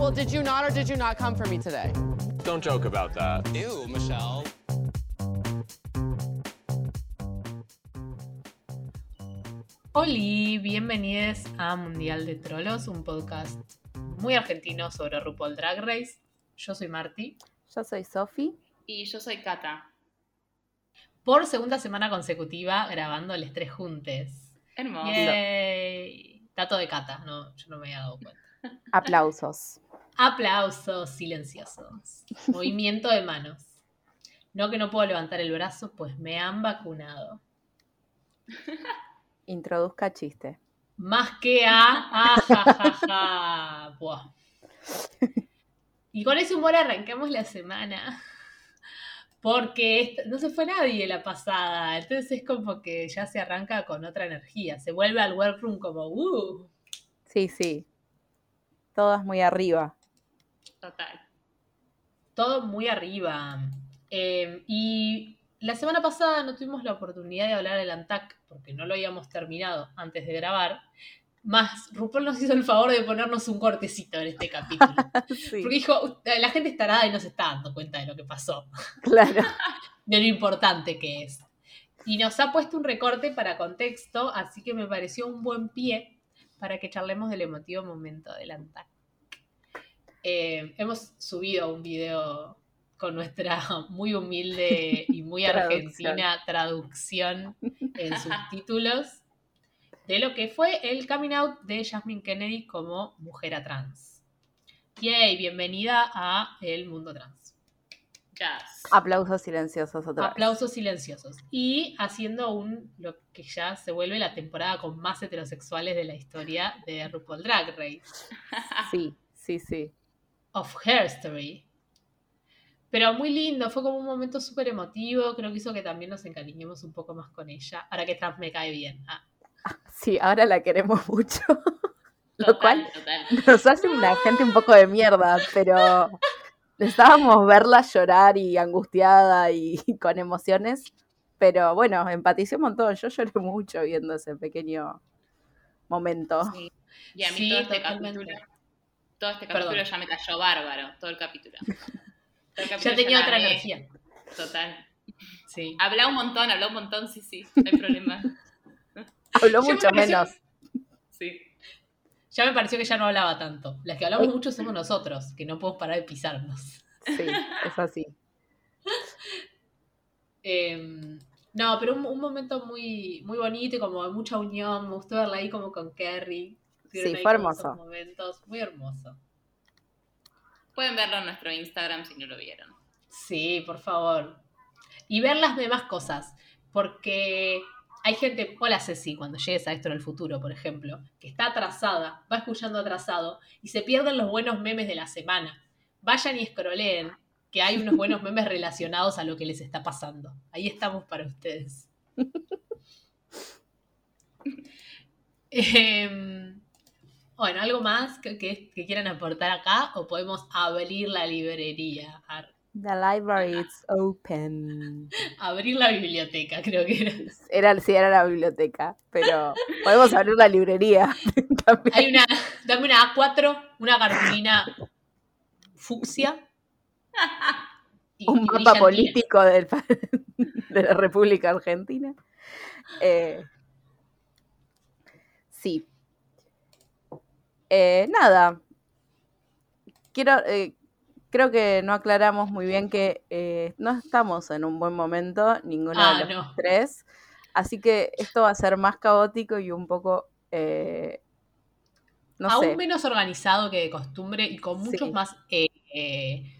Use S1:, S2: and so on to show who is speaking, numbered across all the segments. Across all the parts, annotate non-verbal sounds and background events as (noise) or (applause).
S1: Well, did you not or did you not come for me today?
S2: Don't joke about that.
S3: Ew, Michelle.
S4: Hola, bienvenidos a Mundial de Trolos, un podcast muy argentino sobre RuPaul Drag Race. Yo soy Marty.
S5: Yo soy Sofi.
S6: Y yo soy Cata.
S4: Por segunda semana consecutiva grabando el tres juntes.
S6: Hermoso.
S4: Yay. Dato de Cata, no, yo no me había dado cuenta.
S5: Aplausos.
S4: Aplausos silenciosos. Movimiento de manos. No que no puedo levantar el brazo, pues me han vacunado.
S5: Introduzca chiste.
S4: Más que a. Ah, ja, ja, ja. Buah. Y con ese humor arrancamos la semana. Porque no se fue nadie la pasada. Entonces es como que ya se arranca con otra energía. Se vuelve al workroom como, uh.
S5: Sí, sí. Todas muy arriba.
S6: Total.
S4: todo muy arriba. Eh, y la semana pasada no tuvimos la oportunidad de hablar del ANTAC porque no lo habíamos terminado antes de grabar. Más, RuPaul nos hizo el favor de ponernos un cortecito en este capítulo. (laughs)
S5: Sí,
S4: Porque dijo, la gente está arada y no se está dando cuenta de lo que pasó, (laughs)
S5: claro.
S4: de lo importante que es. Y nos ha puesto un recorte para contexto, así que me pareció un buen pie para que charlemos del emotivo momento del ANTAC. Eh, hemos subido un video con nuestra (laughs) muy humilde y muy argentina traducción en subtítulos de lo que fue el coming out de Jasmine Kennedy como mujer a trans. Yay, bienvenida a el mundo trans.
S6: Yes.
S5: Aplausos silenciosos otra vez.
S4: Aplausos silenciosos. Y haciendo un lo que ya se vuelve la temporada con más heterosexuales de la historia de RuPaul Drag Race.
S5: Sí, sí, sí.
S4: Of Her Story. Pero muy lindo, fue como un momento súper emotivo, creo que hizo que también nos encariñemos un poco más con ella, ahora que Trump me cae bien. Ah, (laughs)
S5: Sí, ahora la queremos mucho. (laughs) Lo cual
S6: total.
S5: nos hace una gente un poco de mierda, pero estábamos verla llorar y angustiada y (laughs) con emociones. Pero bueno, empaticé un montón. Yo lloré mucho viendo ese pequeño momento.
S6: Sí. Y a mí
S4: Sí,
S6: todo este capítulo. Todo este
S4: Perdón.
S6: capítulo ya me cayó bárbaro. Todo el capítulo. Todo el
S4: ya tenía otra energía.
S6: Total.
S4: Sí.
S6: Habla un montón, habla un montón, sí, sí. No hay problema. (laughs)
S5: Habló
S4: me
S5: mucho
S4: pareció-
S5: menos.
S6: Sí.
S4: Ya me pareció que ya no hablaba tanto. Las que hablamos mucho somos nosotros, que no podemos parar de pisarnos.
S5: Sí, es así. (laughs)
S4: Eh, no, pero un, un momento muy, muy bonito y como de mucha unión. Me gustó verla ahí como con Kerry. Tuvieron
S5: Sí, fue hermoso.
S4: momentos muy hermoso.
S6: Pueden verlo en nuestro Instagram si no lo vieron.
S4: Sí, por favor. Y ver las demás cosas. Porque hay gente, hola Ceci, cuando llegues a esto en el futuro, por ejemplo, que está atrasada, va escuchando atrasado y se pierden los buenos memes de la semana. Vayan y escroleen, que hay unos buenos (laughs) memes relacionados a lo que les está pasando. Ahí estamos para ustedes. (laughs) Em, bueno, ¿algo más que, que- que quieran aportar acá? ¿O podemos abrir la librería?
S5: The library is open. (laughs)
S4: Abrir la biblioteca, creo que era.
S5: Era, sí, era la biblioteca, pero podemos abrir la librería. (laughs) también.
S4: Hay una, dame una A4, una cartulina fucsia. (laughs) y-
S5: un
S4: y
S5: mapa político del de la República Argentina. Eh, sí. Eh, nada. Quiero, eh, creo que no aclaramos muy bien que eh, no estamos en un buen momento, ninguno
S4: Ah,
S5: de los
S4: no.
S5: tres. Así que esto va a ser más caótico y un poco, eh, no
S4: Aún
S5: sé.
S4: menos organizado que de costumbre y con muchos
S5: Sí.
S4: más. eh, eh,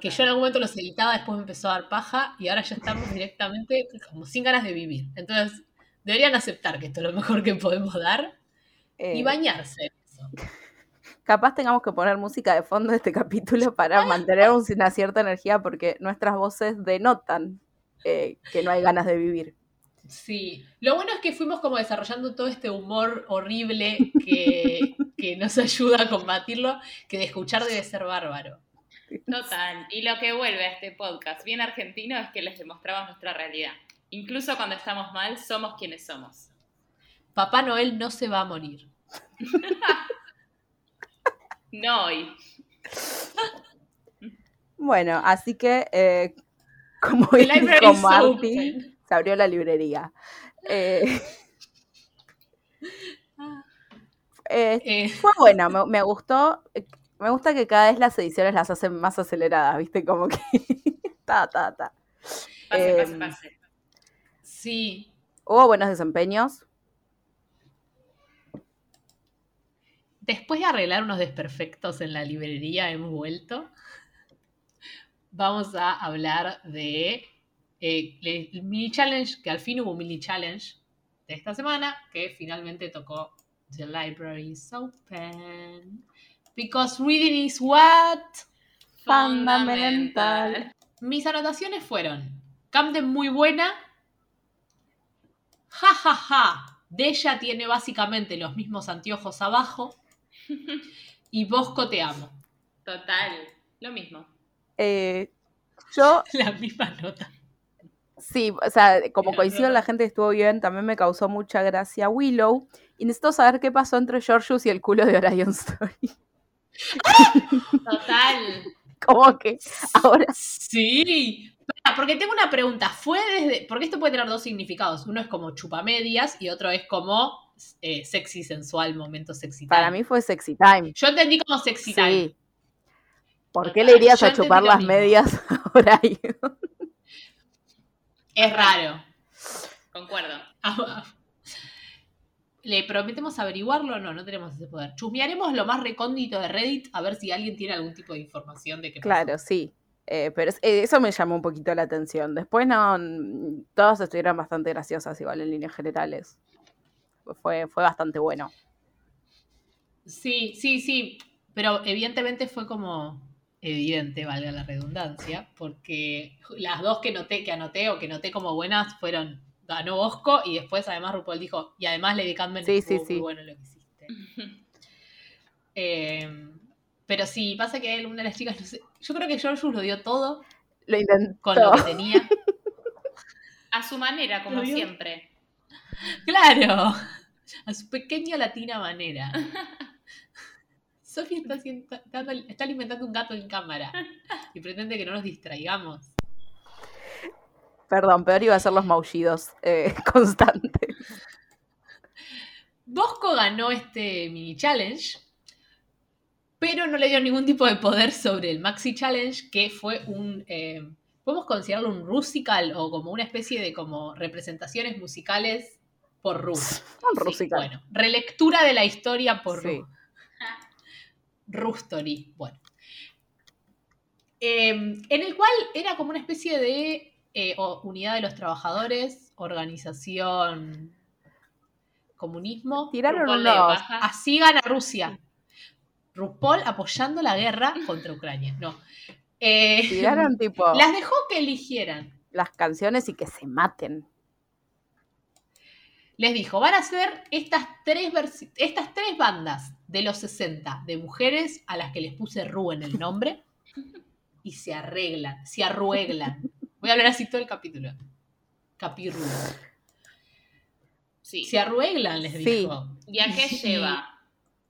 S4: que yo en algún momento los editaba, después me empezó a dar paja y ahora ya estamos directamente como sin ganas de vivir. Entonces, deberían aceptar que esto es lo mejor que podemos dar y bañarse.
S5: Capaz tengamos que poner música de fondo de este capítulo para mantener un- una cierta energía porque nuestras voces denotan eh, que no hay ganas de vivir.
S4: Sí, lo bueno es que fuimos como desarrollando todo este humor horrible que, (laughs) que nos ayuda a combatirlo, que de escuchar debe ser bárbaro.
S6: Total. Y lo que vuelve a este podcast bien argentino es que les demostramos nuestra realidad. Incluso cuando estamos mal, somos quienes somos.
S4: Papá Noel no se va a morir. (laughs)
S6: No hoy.
S5: Bueno, así que, eh, como dijo
S4: open.
S5: se abrió la librería. Eh, eh, fue bueno, me, me gustó. Me gusta que cada vez las ediciones las hacen más aceleradas, ¿viste? Como que. (laughs) ta, ta, ta.
S6: Pase, pase,
S5: Em,
S6: pase.
S4: sí,
S5: Hubo buenos desempeños.
S4: Después de arreglar unos desperfectos en la librería, hemos vuelto. Vamos a hablar de eh, el mini challenge, que al fin hubo un mini challenge de esta semana, que finalmente tocó The Library is Open. Because reading is what?
S5: Fundamental.
S4: Mis anotaciones fueron: Camden muy buena. Ja, ja, ja. Della tiene básicamente los mismos anteojos abajo. (laughs) Y Bosco te amo.
S6: Total. Lo mismo.
S5: Eh, yo, (laughs)
S4: La misma nota.
S5: sí, o sea, como coincido, la gente estuvo bien. También me causó mucha gracia Willow. Y necesito saber qué pasó entre Georgius y el culo de Orion Story.
S6: Total. (laughs)
S5: Como que ahora.
S4: Sí. Porque tengo una pregunta. ¿Fue desde.? Porque esto puede tener dos significados. Uno es como chupamedias y otro es como eh, sexy, sensual, momento sexy.
S5: Para
S4: time.
S5: mí fue sexy time.
S4: Yo entendí como sexy time.
S5: ¿Por qué le irías a chupar las
S4: mismo.
S5: medias (laughs) a Orion?
S4: Es raro.
S6: Concuerdo. (laughs)
S4: ¿Le prometemos averiguarlo o no? No tenemos ese poder. Chusmearemos lo más recóndito de Reddit a ver si alguien tiene algún tipo de información de pasó.
S5: Claro, sí. Eh, pero eh, eso me llamó un poquito la atención. Después no, todas estuvieron bastante graciosas igual en líneas generales. Fue, fue bastante bueno.
S4: Sí, sí, sí. Pero evidentemente fue como evidente, valga la redundancia, porque las dos que noté, que anoté o que noté como buenas fueron ganó Bosco y después además RuPaul dijo, y además Lady Camden
S5: Sí, sí, sí.
S4: muy bueno lo que hiciste. (laughs) Eh, pero sí, pasa que una de las chicas, no sé, yo creo que Georgius lo dio todo
S5: Lo intentó.
S4: con lo que tenía. (laughs)
S6: A su manera, como siempre.
S4: Claro, a su pequeña latina manera. (laughs) Sofía está, alimentando un gato en cámara (laughs) y pretende que no nos distraigamos.
S5: Perdón, peor iba a ser los maullidos eh, (laughs) constantes.
S4: Bosco ganó este mini challenge, pero no le dio ningún tipo de poder sobre el maxi challenge, que fue un... eh, Podemos considerarlo un rusical o como una especie de como representaciones musicales por Ru.
S5: Un
S6: Sí,
S5: rusical.
S4: Bueno, relectura de la historia por
S5: Sí.
S4: Ru. Rustory. Bueno. Eh, en el cual era como una especie de eh, unidad de los trabajadores, organización, comunismo.
S5: Tiraron
S6: RuPaul baja.
S4: Así gana Rusia. RuPaul apoyando la guerra (laughs) contra Ucrania. No. Eh,
S5: Tiraron tipo (laughs)
S4: las dejó que eligieran.
S5: las canciones y que se maten.
S4: Les dijo, van a ser estas tres, estas tres bandas de los 60 de mujeres a las que les puse Ru en el nombre y se arreglan, se arrueglan. Voy a hablar así todo el capítulo. Capirru.
S6: Sí.
S4: Se arrueglan, les
S5: Sí.
S4: dijo.
S6: ¿Y a qué lleva?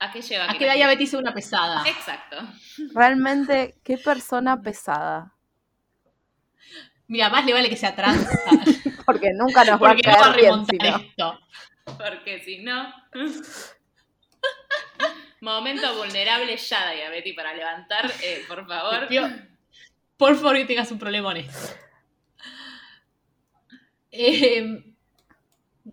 S6: ¿A qué lleva?
S4: A
S6: que la-
S4: Daya Betty sea una pesada.
S6: Exacto.
S5: Realmente, qué persona pesada.
S4: Mira, más le vale que sea trans. (laughs)
S5: Porque nunca nos va a
S4: Porque no va a
S5: caer bien si no.
S4: esto.
S6: Porque si no. (laughs) Momento vulnerable ya, Diabetes, para levantar, eh, por favor.
S4: Por favor, que tengas un problema honesto. Eh,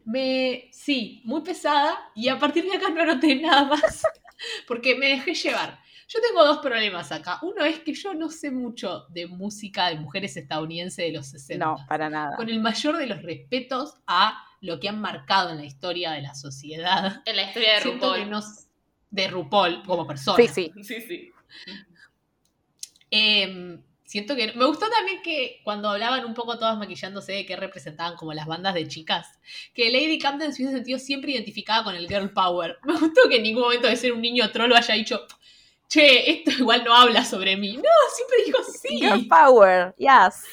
S4: me, sí, muy pesada. Y a partir de acá no anoté nada más. (laughs) Porque me dejé llevar. Yo tengo dos problemas acá. Uno es que yo no sé mucho de música de mujeres estadounidenses de los 60.
S5: No, para nada.
S4: Con el mayor de los respetos a lo que han marcado en la historia de la sociedad.
S6: En la historia de
S4: Siento
S6: RuPaul.
S4: que no s- de RuPaul como persona.
S5: Sí, sí.
S6: Sí, sí.
S4: Eh, siento que. Me gustó también que cuando hablaban un poco todas maquillándose de que representaban como las bandas de chicas, que Lady Camden se hubiese sentido siempre identificada con el girl power. (laughs) Me gustó que en ningún momento de ser un niño trolo haya dicho. Che, esto (laughs) igual no habla sobre mí. No, siempre dijo sí.
S5: Girl power, yes.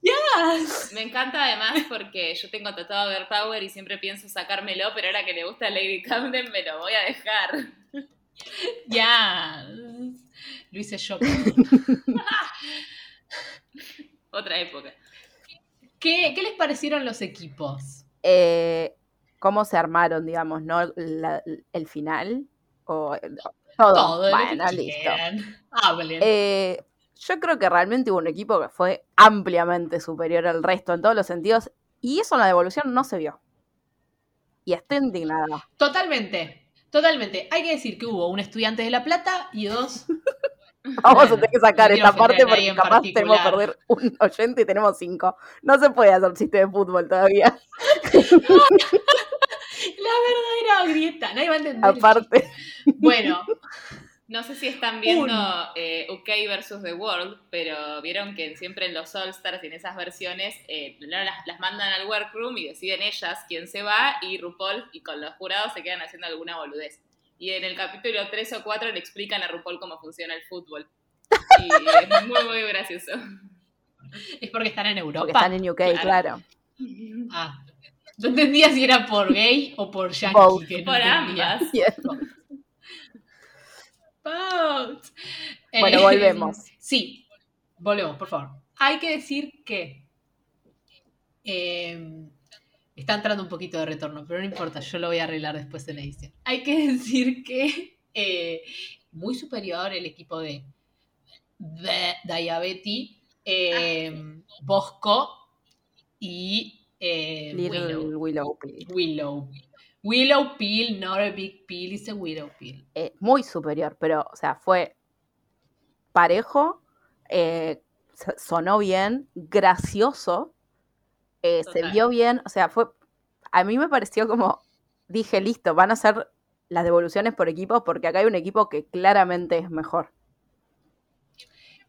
S4: yes".
S6: Me encanta además porque yo tengo tatuado Girl Power y siempre pienso sacármelo, pero ahora que le gusta a Lady Camden me lo voy a dejar.
S4: Ya. Lo hice yo. (laughs)
S6: Otra época.
S4: ¿Qué, ¿Qué les parecieron los equipos?
S5: Eh, ¿Cómo se armaron, digamos, no La- el final? O, todo. Bueno, listo.
S4: Hablen.
S5: Eh, yo creo que realmente hubo un equipo que fue ampliamente superior al resto en todos los sentidos. Y eso en la devolución no se vio. Y estoy indignada.
S4: Totalmente, totalmente. Hay que decir que hubo un estudiante de La Plata y dos. (laughs)
S5: Vamos a tener que sacar esta parte porque capaz tenemos que perder un oyente y tenemos cinco. No se puede hacer chiste de fútbol todavía. (laughs)
S4: La verdadera grieta. Nadie va a entender.
S5: Aparte.
S4: Bueno,
S6: No sé si están viendo
S4: Un.
S6: eh, UK versus The World, pero vieron que siempre en los All Stars y en esas versiones eh, las mandan al workroom y deciden ellas quién se va y RuPaul y con los jurados se quedan haciendo alguna boludez. Y en el capítulo 3 o 4 le explican a RuPaul cómo funciona el fútbol. Y es muy, muy gracioso.
S4: es porque están en Europa.
S5: porque están en UK,
S6: Claro.
S5: claro.
S4: Ah, no entendía si era por gay o por yankee.
S5: Both.
S4: que no
S6: Por
S4: entendía.
S6: ambas. (laughs)
S4: Both.
S5: Bueno,
S4: Eh,
S5: volvemos. (laughs)
S4: Sí, volvemos, por favor. Hay que decir que eh, está entrando un poquito de retorno, pero no importa, yo lo voy a arreglar después en la edición. Hay que (laughs) decir que eh, muy superior el equipo de, de Diabetes, eh, Bosco y eh, Willow.
S5: Willow Peel.
S4: Willow. Willow Peel, not a big peel, it's a Willow Peel.
S5: Eh, muy superior, pero, o sea, fue parejo, eh, so- sonó bien, gracioso, eh, se vio bien, o sea, fue, a mí me pareció como, dije, listo, van a ser las devoluciones por equipos porque acá hay un equipo que claramente es mejor.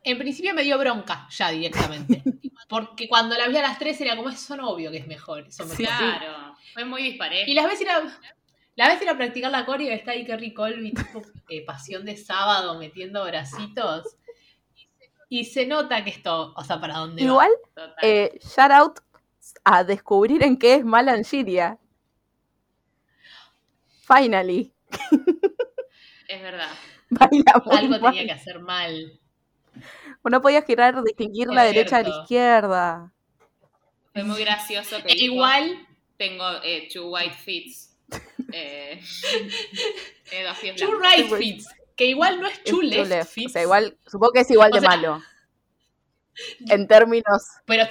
S4: En principio me dio bronca ya directamente. (laughs) Porque cuando la vi a las tres era como, son obvio que es mejor. Son
S5: Sí,
S4: mejores".
S6: Claro, fue muy disparejo.
S4: Y las ves ir a, la ves ir a practicar la coreo y está ahí Kerry Colby, tipo (laughs) eh, pasión de sábado, metiendo bracitos. Y se nota que esto, o sea, ¿para dónde va?
S5: Igual,
S6: Total.
S5: eh, shout out a descubrir en qué es mala Angiria. Finally, (laughs)
S6: es verdad.
S5: baila
S4: Algo
S5: mal.
S4: tenía que hacer mal.
S5: No podía girar, distinguir la derecha de la izquierda.
S6: Fue muy gracioso que dijo,
S4: igual,
S6: tengo eh, two white feet. Eh, (laughs) eh,
S4: Two. Right Fits, que igual no es
S5: Es
S4: Two
S5: two
S4: Left,
S5: left.
S4: Fits,
S5: O sea, igual, supongo que es igual
S4: O
S5: de
S4: sea-
S5: malo. (laughs) En términos.
S4: pero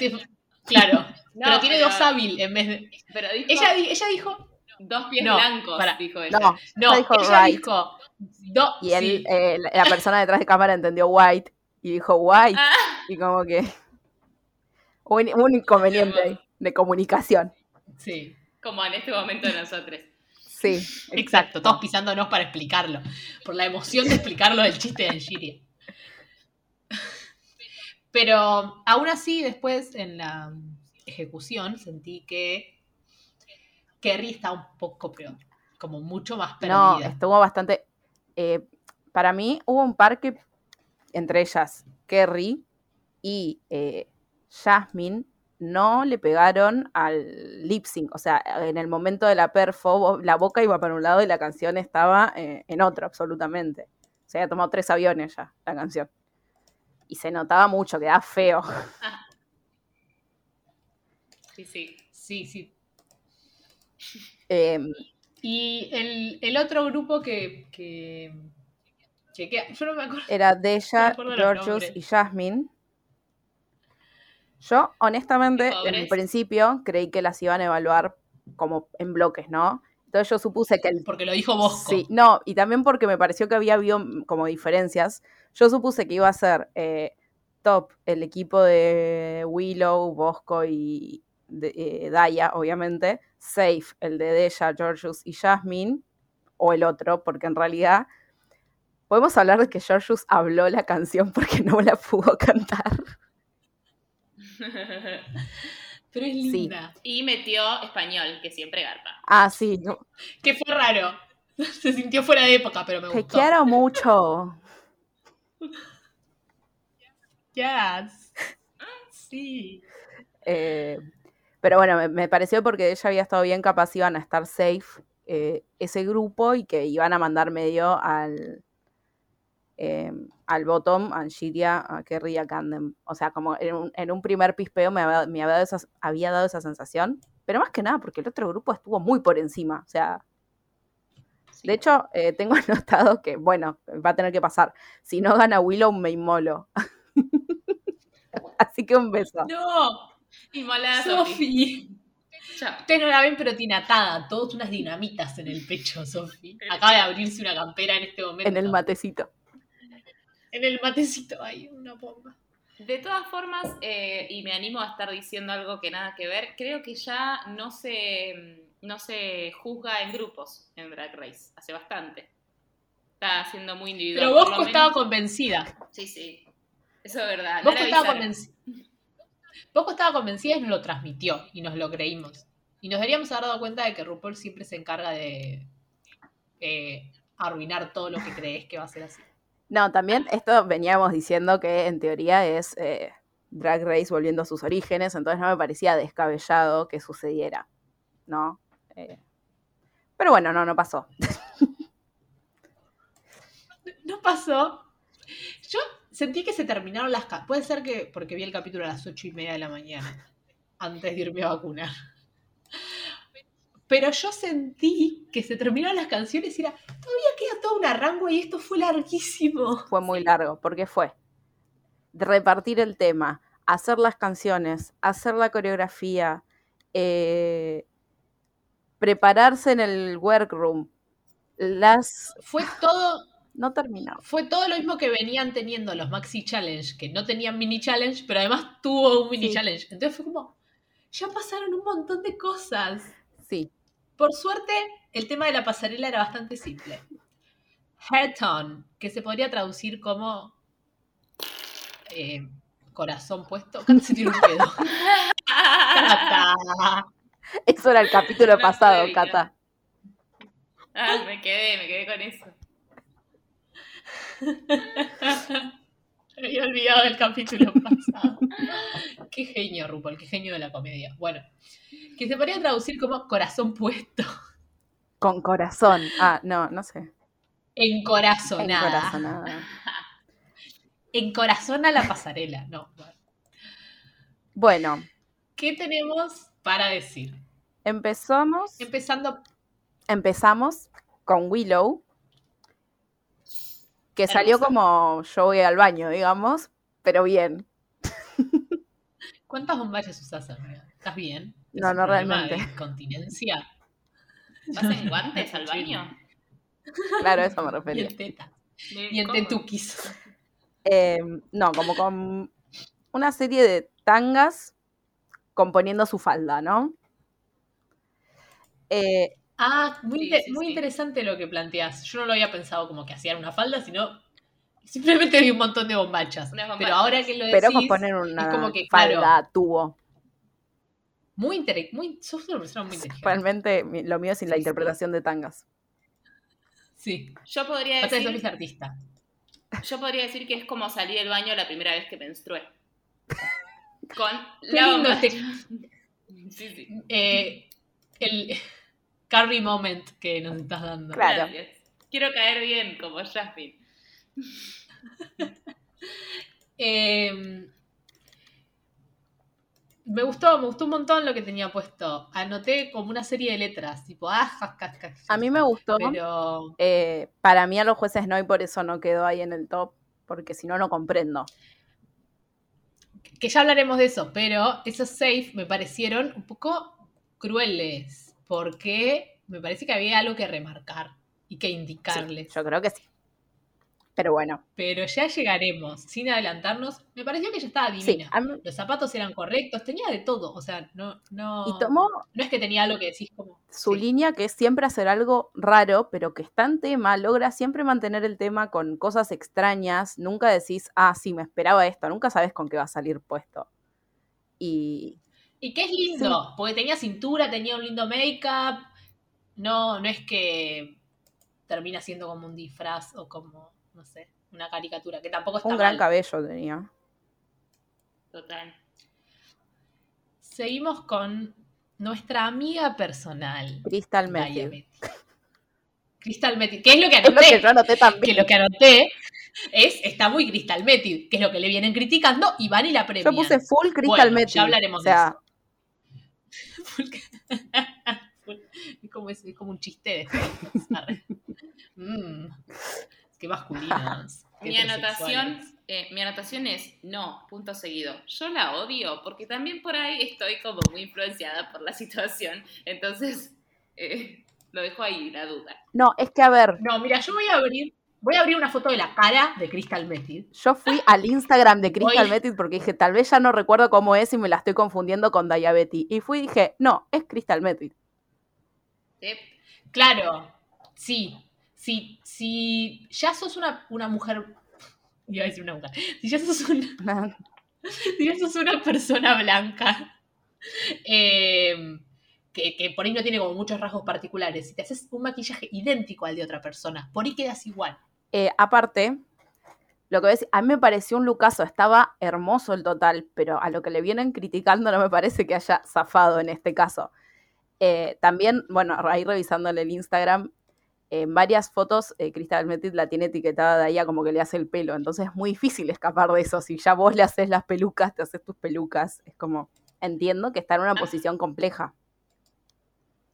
S4: claro, (laughs)
S6: No,
S4: pero tiene
S6: pero-
S4: dos hábil en vez de...
S6: Pero dijo
S4: Ella, ella dijo,
S6: dos pies
S4: No,
S6: blancos,
S4: para.
S6: dijo ella.
S5: No,
S4: no,
S5: ella dijo
S4: ella
S5: right.
S4: dijo, do-
S5: Y él,
S4: sí.
S5: eh, la persona detrás de cámara entendió white y dijo white.
S6: Ah,
S5: Y como que. (laughs) Un, un inconveniente ahí de comunicación.
S4: sí.
S6: como en este momento nosotros.
S5: Sí,
S4: Exacto, todos pisándonos para explicarlo. Por la emoción de explicarlo del chiste de Angiria. Pero aún así, después en la ejecución sentí que Kerry está un poco peor. Como mucho más
S5: No,
S4: perdida.
S5: estuvo bastante. eh, para mí hubo un par que, entre ellas, Kerry y eh, Jasmine, no le pegaron al lip sync. O sea, en el momento de la perfo, la boca iba para un lado y la canción estaba eh, en otro, absolutamente. Se había tomado tres aviones ya, la canción. Y se notaba mucho, quedaba feo. (laughs)
S6: Sí, sí.
S4: Sí, sí.
S5: Eh,
S4: Y el, el otro grupo que, que, yo no me acuerdo.
S5: era (laughs) Deja, Georgius y Jasmine. Yo, honestamente, en principio creí que las iban a evaluar como en bloques, ¿no? Entonces yo supuse que el
S4: Porque lo dijo Bosco.
S5: Sí, no, y también porque me pareció que había habido como diferencias. Yo supuse que iba a ser eh, top el equipo de Willow, Bosco y de, eh, Daya, obviamente. Safe el de Deja, Georgius y Jasmine. O el otro, porque en realidad podemos hablar de que Georgius habló la canción porque no la pudo (laughs) cantar. (laughs)
S4: Pero es
S5: Sí.
S4: linda.
S6: y metió español, que siempre garpa.
S5: Ah, sí, no,
S4: Que fue raro. (laughs) Se sintió fuera de época, pero me
S5: te
S4: gustó.
S5: quiero mucho.
S4: Yes. Sí.
S5: Eh, pero bueno, me, me pareció porque ella había estado bien capaz, iban a estar safe eh, ese grupo y que iban a mandar medio al, eh, al bottom, a Angiria, a Kerry y a Candem. O sea, como en un, en un primer pispeo me, había, me había dado esa, había dado esa sensación. Pero más que nada porque el otro grupo estuvo muy por encima. O sea,
S6: Sí.
S5: de hecho, eh, tengo (laughs) anotado que, bueno, va a tener que pasar. Si no gana Willow, me inmolo. (laughs) Así que un beso.
S4: No,
S6: Inmolada Sofi.
S4: Ustedes no la ven, pero tiene atada todas unas dinamitas en el pecho, Sofi. Acaba de abrirse una campera en este momento.
S5: En el matecito.
S4: En el matecito hay una bomba.
S6: De todas formas, eh, y me animo a estar diciendo algo que nada que ver, creo que ya no se, no se juzga en grupos en Drag Race, hace bastante. Está siendo muy individual.
S4: Pero Bosco estaba convencida.
S6: Sí, sí. Eso es verdad.
S4: Bosco estaba convencida. Bosco estaba convencida y nos lo transmitió y nos lo creímos. Y nos deberíamos haber dado cuenta de que RuPaul siempre se encarga de eh, arruinar todo lo que crees que va a ser así.
S5: No, también esto veníamos diciendo que en teoría es eh, Drag Race volviendo a sus orígenes, entonces no me parecía descabellado que sucediera, ¿no? Eh, pero bueno, no, no pasó. (laughs)
S4: No pasó. Yo sentí que se terminaron las... Puede ser que porque vi el capítulo a las ocho y media de la mañana, antes de irme a vacunar. Pero yo sentí que se terminaron las canciones y era, todavía queda todo un arranco y esto fue larguísimo.
S5: Fue muy largo, porque fue de repartir el tema, hacer las canciones, hacer la coreografía, eh, prepararse en el workroom. Las
S4: Fue todo,
S5: no terminó.
S4: fue todo lo mismo que venían teniendo los Maxi Challenge, que no tenían mini challenge, pero además tuvo un mini
S5: Sí.
S4: challenge. Entonces fue como, ya pasaron un montón de cosas.
S5: Sí,
S4: Por suerte, el tema de la pasarela era bastante simple. Head on, que se podría traducir como eh, corazón puesto. (laughs) Se tiene un pedo. Cata.
S5: eso era el capítulo
S6: No
S5: pasado, Cata.
S6: Ah, me quedé, me quedé con eso. (laughs)
S4: Me había olvidado del capítulo (laughs) pasado. Qué genio, RuPaul, qué genio de la comedia. Bueno, que se podría traducir como corazón puesto.
S5: Con corazón. Ah, no, no sé.
S4: Encorazonada.
S5: Encorazonada.
S4: Encorazona la pasarela. No. bueno.
S5: Bueno,
S4: ¿Qué tenemos para decir?
S5: empezamos,
S4: Empezando
S5: empezamos con Willow, que salió como yo voy al baño, digamos, pero bien.
S4: ¿Cuántas bombayas usas, amiga? ¿Estás bien? ¿Es
S5: No, no realmente.
S4: de incontinencia? (laughs)
S6: ¿Vas en guantes al baño?
S5: Claro, eso me (laughs)
S4: Y
S5: refería.
S4: en teta. Y en tetukis.
S5: Eh, no, como con una serie de tangas componiendo su falda, ¿no? Eh,
S4: Ah, muy,
S6: Sí,
S4: inte-
S6: sí,
S4: muy
S6: sí.
S4: interesante lo que planteas. Yo no lo había pensado como que hacían una falda, sino simplemente vi un montón de bombachas. Pero ahora que lo decís,
S5: pero componer una
S4: como que,
S5: falda
S4: claro.
S5: tubo.
S4: muy interesante. Muy, sos una persona muy inteligente.
S5: Realmente lo mío es sin la
S6: Sí, sí.
S5: interpretación de tangas.
S4: Sí.
S6: Yo podría
S4: sos
S6: decir,
S4: artista.
S6: yo podría decir que es como salir del baño la primera vez que menstrué. (laughs) Con
S4: Qué
S6: la
S4: lindo
S6: bombacha.
S4: este
S6: Sí, sí.
S4: eh, el Carrie moment que nos estás dando.
S5: Claro.
S6: Gracias. Quiero caer bien como Jasmine. (laughs)
S4: Eh, me gustó, me gustó un montón lo que tenía puesto. Anoté como una serie de letras, tipo, ah, ja, ja, ja, ja,
S5: A mí me gustó.
S4: Pero
S5: Eh, para mí a los jueces no y por eso no quedó ahí en el top, porque si no, no comprendo.
S4: que ya hablaremos de eso, pero esos safe me parecieron un poco crueles, porque me parece que había algo que remarcar y que indicarles.
S5: Yo creo que sí. Pero bueno,
S4: Pero ya llegaremos, sin adelantarnos. Me pareció que ya estaba
S5: sí.
S4: divina.
S5: mí-
S4: Los zapatos eran correctos, tenía de todo. O sea, no, no.
S5: y tomó
S4: No es que tenía algo que decís como.
S5: su
S4: sí.
S5: línea que es siempre hacer algo raro, pero que está en tema, logra siempre mantener el tema con cosas extrañas. Nunca decís, ah, sí, me esperaba esto. Nunca sabes con qué va a salir puesto. Y
S4: Y que es lindo, porque tenía cintura, tenía un lindo make-up. No, no es que termina siendo como un disfraz o como, no sé, una caricatura, que tampoco está
S5: un gran
S4: mal.
S5: cabello tenía.
S6: Total.
S4: Seguimos con nuestra amiga personal,
S5: Crystal Method.
S4: Crystal Metis, que es lo que (laughs)
S5: Es lo
S4: anoté.
S5: que yo anoté
S4: que
S5: también.
S4: lo que anoté Es, está muy Crystal Method, que es lo que le vienen criticando y van y la premian.
S5: Yo puse full Crystal
S4: Bueno,
S5: Method.
S4: ya hablaremos
S5: o sea, (laughs)
S4: es, como, es, como un chiste de. Mm, qué masculinos. (laughs) qué
S6: Mi anotación, eh, mi anotación es no, punto seguido. Yo la odio porque también por ahí estoy como muy influenciada por la situación. Entonces, eh, lo dejo ahí, la duda.
S5: no, es que a ver,
S4: No, mira, yo voy a abrir, voy a abrir una foto de la cara de Crystal Method.
S5: yo fui al Instagram de Crystal Method porque dije, tal vez ya no recuerdo cómo es y me la estoy confundiendo con Diabetes. Y fui y dije, no, es Crystal Method.
S6: ¿Sí?
S4: Claro, sí. Si, si ya sos una, una mujer. Iba a decir una mujer. Si ya sos una, (laughs) si ya sos una persona blanca. eh, que, que por ahí no tiene como muchos rasgos particulares. Si te haces un maquillaje idéntico al de otra persona, por ahí quedas igual.
S5: Eh, aparte, lo que ves, a mí me pareció un lucaso, estaba hermoso el total, pero a lo que le vienen criticando no me parece que haya zafado en este caso. Eh, también, bueno, ahí revisándole el Instagram, en varias fotos eh, Crystal Method la tiene etiquetada de ahí a como que le hace el pelo, entonces es muy difícil escapar de eso. Si ya vos le haces las pelucas, te haces tus pelucas, es como, entiendo que está en una
S6: Ah.
S5: posición compleja.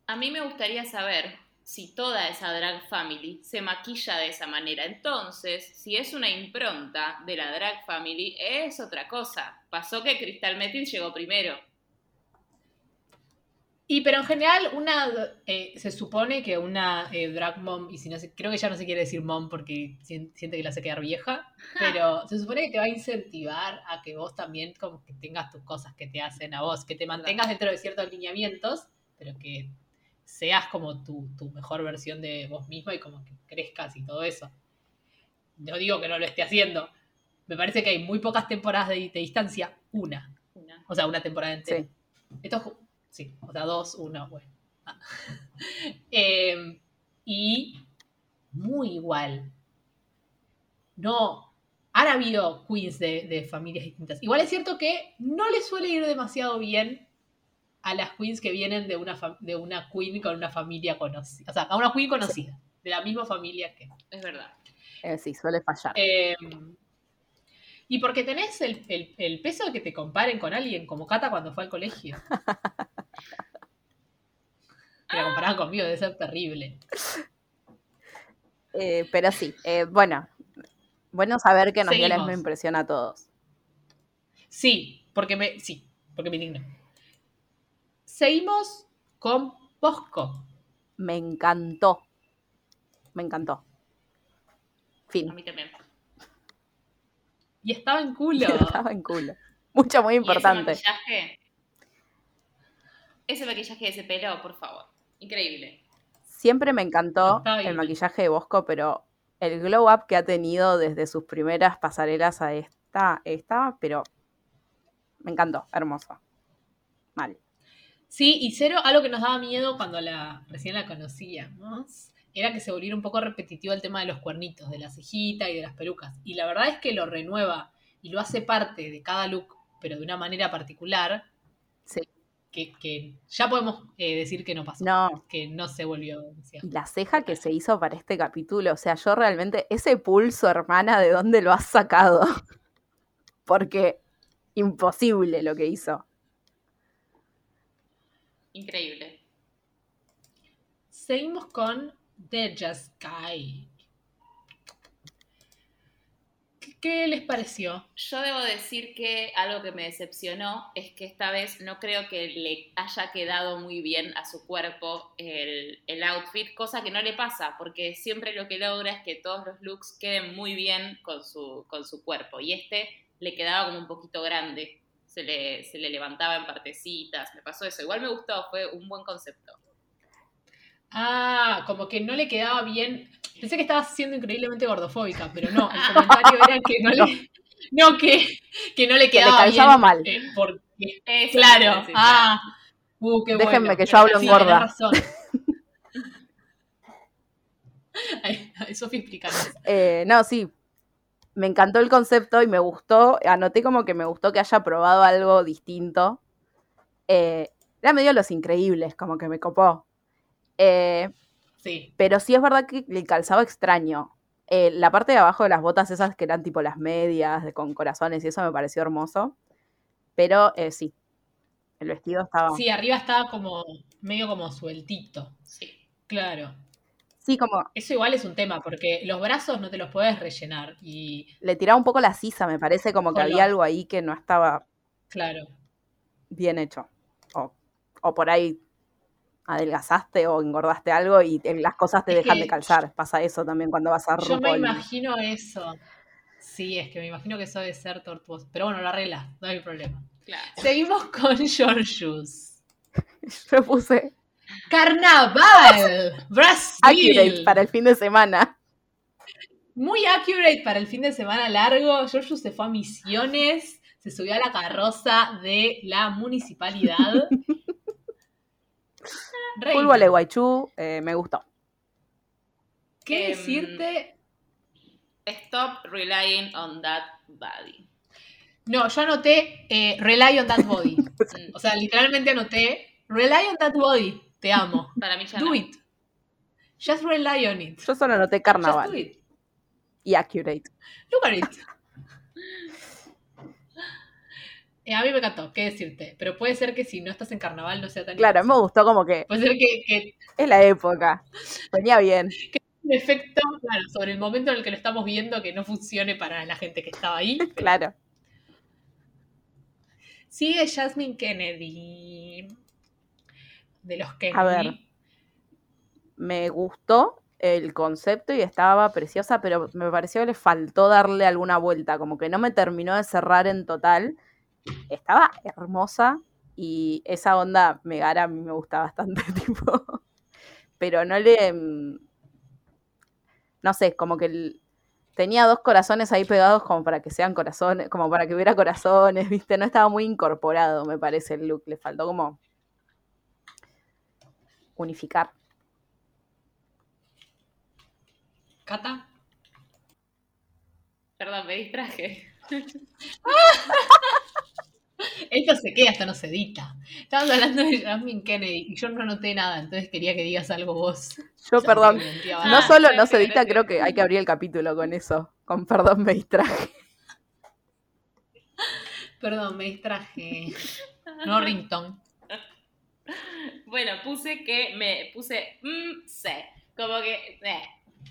S6: A mí me gustaría saber si toda esa drag family se maquilla de esa manera. Entonces, si es una impronta de la drag family, es otra cosa. Pasó que Crystal Method llegó primero.
S4: Y pero en general, una eh, se supone que una eh, drag mom, y si no sé, creo que ya no se quiere decir mom porque sien- siente que la hace quedar vieja, (laughs) pero se supone que te va a incentivar a que vos también como que tengas tus cosas que te hacen a vos, que te mantengas dentro de ciertos lineamientos, pero que seas como tu, tu mejor versión de vos misma y como que crezcas y todo eso. No digo que no lo esté haciendo. Me parece que hay muy pocas temporadas de, de distancia, una,
S6: Una.
S4: o sea, una temporada entera.
S5: Sí.
S4: Esto sí, o sea, dos, uno, bueno. Ah. (laughs) Eh, y muy igual. No. Han habido queens de, de familias distintas. Igual es cierto que no le suele ir demasiado bien a las queens que vienen de una, de una queen con una familia conocida. O sea, a una queen conocida. De la misma familia que.
S6: Es verdad.
S5: Eh, sí, suele fallar.
S4: Eh, y porque tenés el, el- el peso de que te comparen con alguien como Cata cuando fue al colegio. (laughs) Que la comparaban conmigo, debe ser terrible.
S5: Eh, pero sí, eh, bueno, bueno saber que nos dio la
S4: Seguimos.
S5: misma impresión a todos.
S4: Sí, porque me. Sí, porque me indigno. Seguimos con Bosco.
S5: Me encantó. Me encantó.
S6: A
S5: Fin.
S6: mí también.
S4: Y estaba en culo. (laughs)
S5: Estaba en culo. Mucho, muy importante.
S6: ¿Y ese maquillaje? Ese maquillaje de ese pelo, por favor. Increíble.
S5: Siempre me encantó el maquillaje de Bosco, pero el glow up que ha tenido desde sus primeras pasarelas a esta, esta, pero me encantó, hermoso. Mal.
S4: Sí, y cero, algo que nos daba miedo cuando la recién la conocíamos, era que se volviera un poco repetitivo el tema de los cuernitos, de la cejita y de las pelucas. Y la verdad es que lo renueva y lo hace parte de cada look, pero de una manera particular,
S5: Sí.
S4: que, que ya podemos eh, decir que no pasó,
S5: No,
S4: que no se volvió demasiado.
S5: y la ceja que se hizo para este capítulo, o sea, yo realmente, ese pulso, hermana, ¿de dónde lo has sacado? (laughs) Porque imposible lo que hizo.
S6: Increíble.
S4: Seguimos con The Just. ¿Qué, qué les pareció?
S6: Yo debo decir que algo que me decepcionó es que esta vez no creo que le haya quedado muy bien a su cuerpo el, el outfit, cosa que no le pasa, porque siempre lo que logra es que todos los looks queden muy bien con su, con su cuerpo. Y este le quedaba como un poquito grande, se le, se le levantaba en partecitas, me pasó eso. Igual me gustó, fue un buen concepto.
S4: Ah, como que no le quedaba bien. Pensé que estaba siendo increíblemente gordofóbica, pero no, el comentario era que no le. (laughs) No, que, que no le
S5: Que le
S4: quedaba
S5: calzaba
S4: bien,
S5: mal.
S4: eh, porque,
S6: Eso,
S4: claro.
S6: sí,
S4: Ah, uh, qué
S5: Déjenme
S4: bueno.
S5: que yo hablo en
S4: Sí,
S5: gorda.
S4: razón. (laughs) Ay, ay, Sofi, explícanos.
S5: Eh, no, sí. Me encantó el concepto y me gustó. Anoté como que me gustó que haya probado algo distinto. Eh, era medio los increíbles, como que me copó. Eh,
S4: Sí.
S5: pero sí es verdad que le calzaba extraño. Eh, la parte de abajo de las botas esas que eran tipo las medias de- con corazones y eso me pareció hermoso. Pero eh, sí, el vestido estaba...
S4: Sí, arriba estaba como medio como sueltito.
S6: Sí.
S4: Claro.
S5: Sí, como
S4: Eso igual es un tema, porque los brazos no te los puedes rellenar. Y
S5: le tiraba un poco la sisa, me parece como que había algo ahí que no estaba
S4: claro.
S5: bien hecho. O, o por ahí adelgazaste o engordaste algo y las cosas te
S4: Es
S5: dejan de calzar. Pasa eso también cuando vas a
S4: Yo me imagino eso. Sí, es que me imagino que eso debe ser tortuoso. Pero bueno, lo arreglas, no hay problema.
S6: Claro.
S4: Seguimos con Georgius. (laughs)
S5: Yo puse
S4: Carnaval, Brasil.
S5: accurate para el fin de semana.
S4: Muy accurate para el fin de semana largo. Georgius se fue a Misiones, se subió a la carroza de la municipalidad. (laughs)
S5: Full Vole Guaychú, eh, me gustó.
S4: ¿Qué
S6: Em,
S4: decirte?
S6: Stop relying on that body.
S4: No, yo anoté eh, Rely on that body. (laughs) O sea, literalmente anoté Rely on that body. Te amo.
S6: Para mí ya
S4: Do
S6: no.
S4: it. Just rely on it.
S5: Yo solo anoté
S4: Just do
S5: carnaval
S4: it.
S5: y accurate.
S4: Look at it. (laughs) Eh, a mí me encantó, qué decirte. Pero puede ser que si no estás en carnaval no sea tan
S5: Claro, me gustó como que
S4: Puede ser que, que
S5: es la época. Venía bien.
S4: un efecto, claro, sobre el momento en el que lo estamos viendo que no funcione para la gente que estaba ahí. (laughs)
S5: Claro.
S4: Sigue Jasmine Kennedy. De los Kennedy.
S5: A ver. Me gustó el concepto y estaba preciosa, pero me pareció que le faltó darle alguna vuelta, como que no me terminó de cerrar en total. Estaba hermosa y esa onda Megara a mí me gusta bastante, (laughs) tipo. Pero no le. mm, No sé, como que el- tenía dos corazones ahí pegados como para que sean corazones, como para que hubiera corazones, (laughs) ¿viste? No estaba muy incorporado, me parece el look. Le faltó como unificar.
S4: Cata.
S6: Perdón, me distraje. (laughs)
S4: Esto se queda, hasta no se edita. Estábamos hablando de Jasmine Kennedy y yo no anoté nada, entonces quería que digas algo vos.
S5: Yo,
S4: Ya
S5: perdón,
S4: me
S6: Ah,
S5: no
S4: bastante.
S5: solo no se edita, creo que hay que abrir el capítulo con eso. Con perdón me distraje.
S4: Perdón, me distraje. No, Rington.
S6: Bueno, puse que me puse mm, sé, como que eh.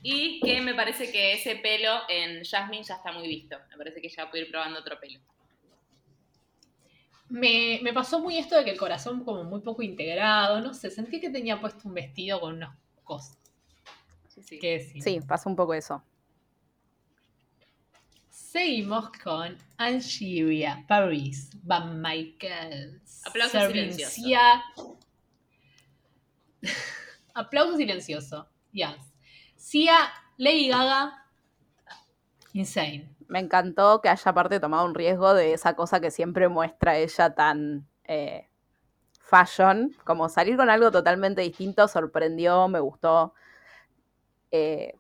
S6: y que me parece que ese pelo en Jasmine ya está muy visto. Me parece que ya puedo ir probando otro pelo.
S4: Me, me pasó muy esto de que el corazón como muy poco integrado, no sé, sentí que tenía puesto un vestido con unas cosas.
S6: Sí, sí.
S4: ¿Qué decir?
S5: Sí, pasa un poco eso.
S4: Seguimos con Angeria Paris Van Michaels.
S6: Aplauso
S4: Serving
S6: silencioso.
S4: Sia- (laughs) Aplauso silencioso. Yes. Sia, Lady Gaga, Insane.
S5: Me encantó que haya aparte tomado un riesgo de esa cosa que siempre muestra ella tan eh, fashion, como salir con algo totalmente distinto, sorprendió, me gustó. Eh,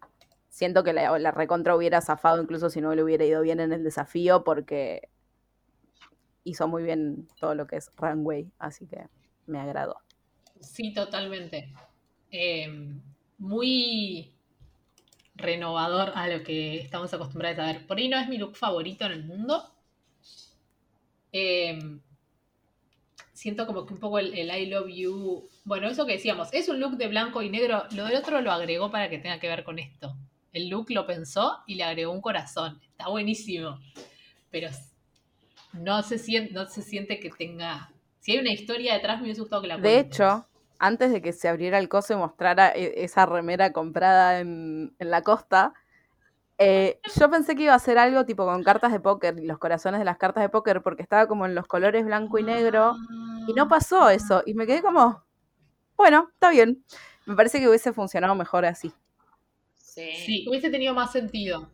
S5: siento que la, la recontra hubiera zafado incluso si no le hubiera ido bien en el desafío porque hizo muy bien todo lo que es runway, así que me agradó.
S4: Sí, totalmente. Eh, muy renovador a lo que estamos acostumbrados a ver. Por ahí no es mi look favorito en el mundo. Eh, siento como que un poco el, el I love you. Bueno, eso que decíamos, es un look de blanco y negro. Lo del otro lo agregó para que tenga que ver con esto. El look lo pensó y le agregó un corazón. Está buenísimo. Pero no se siente, no se siente que tenga. Si hay una historia detrás, me hubiese gustado que la
S5: De hecho, antes de que se abriera el coso y mostrara e- esa remera comprada en, en la costa, eh, yo pensé que iba a ser algo tipo con cartas de póker y los corazones de las cartas de póker, porque estaba como en los colores blanco y negro, y no pasó eso. Y me quedé como, bueno, está bien. Me parece que hubiese funcionado mejor así.
S6: Sí.
S4: Sí, hubiese tenido más sentido.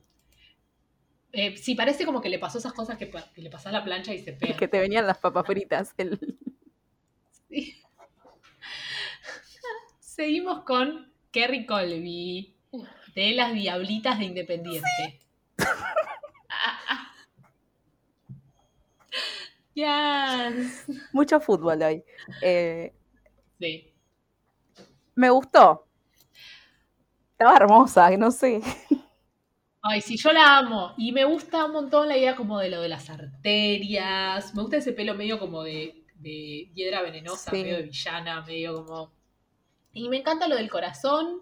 S4: Eh, sí, parece como que le pasó esas cosas que, que le pasas la plancha y se (laughs) pega.
S5: Que te venían las papas fritas. el-
S4: Sí. Seguimos con Kerry Colby, de las Diablitas de Independiente. Yes.
S5: Mucho fútbol hoy. Eh,
S4: Sí.
S5: me gustó. Estaba hermosa, no sé.
S4: Ay, sí, yo la amo. Y me gusta un montón la idea como de lo de las arterias. Me gusta ese pelo medio como de, de hiedra venenosa,
S5: Sí.
S4: medio de villana, medio como. Y me encanta lo del corazón.